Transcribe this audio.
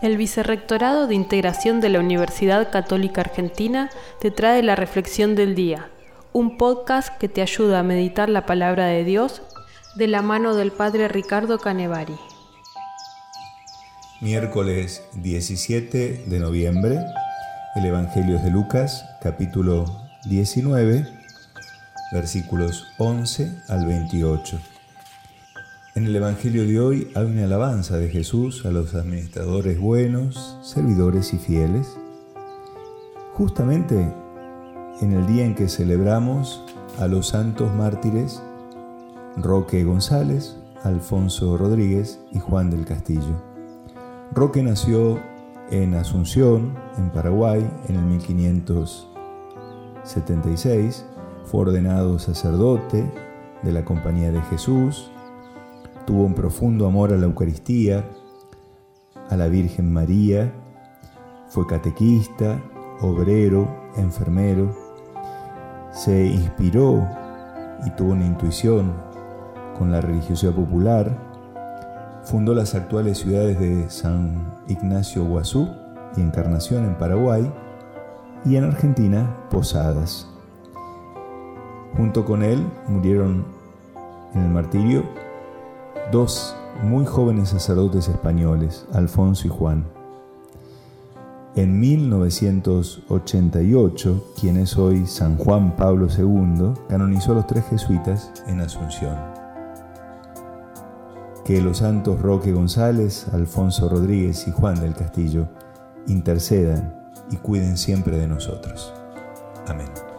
El Vicerrectorado de Integración de la Universidad Católica Argentina te trae la Reflexión del Día, un podcast que te ayuda a meditar la palabra de Dios de la mano del Padre Ricardo Canevari. Miércoles 17 de noviembre, el Evangelio de Lucas, capítulo 19, versículos 11 al 28. En el Evangelio de hoy hay una alabanza de Jesús a los administradores buenos, servidores y fieles. Justamente en el día en que celebramos a los santos mártires Roque González, Alfonso Rodríguez y Juan del Castillo. Roque nació en Asunción, en Paraguay, en el 1576. Fue ordenado sacerdote de la Compañía de Jesús Tuvo un profundo amor a la Eucaristía, a la Virgen María, fue catequista, obrero, enfermero, se inspiró y tuvo una intuición con la religiosidad popular, fundó las actuales ciudades de San Ignacio Guazú y Encarnación en Paraguay y en Argentina Posadas. Junto con él murieron en el martirio dos muy jóvenes sacerdotes españoles, Alfonso y Juan. En 1988, quien es hoy San Juan Pablo II, canonizó a los tres jesuitas en Asunción. Que los santos Roque González, Alfonso Rodríguez y Juan del Castillo intercedan y cuiden siempre de nosotros. Amén.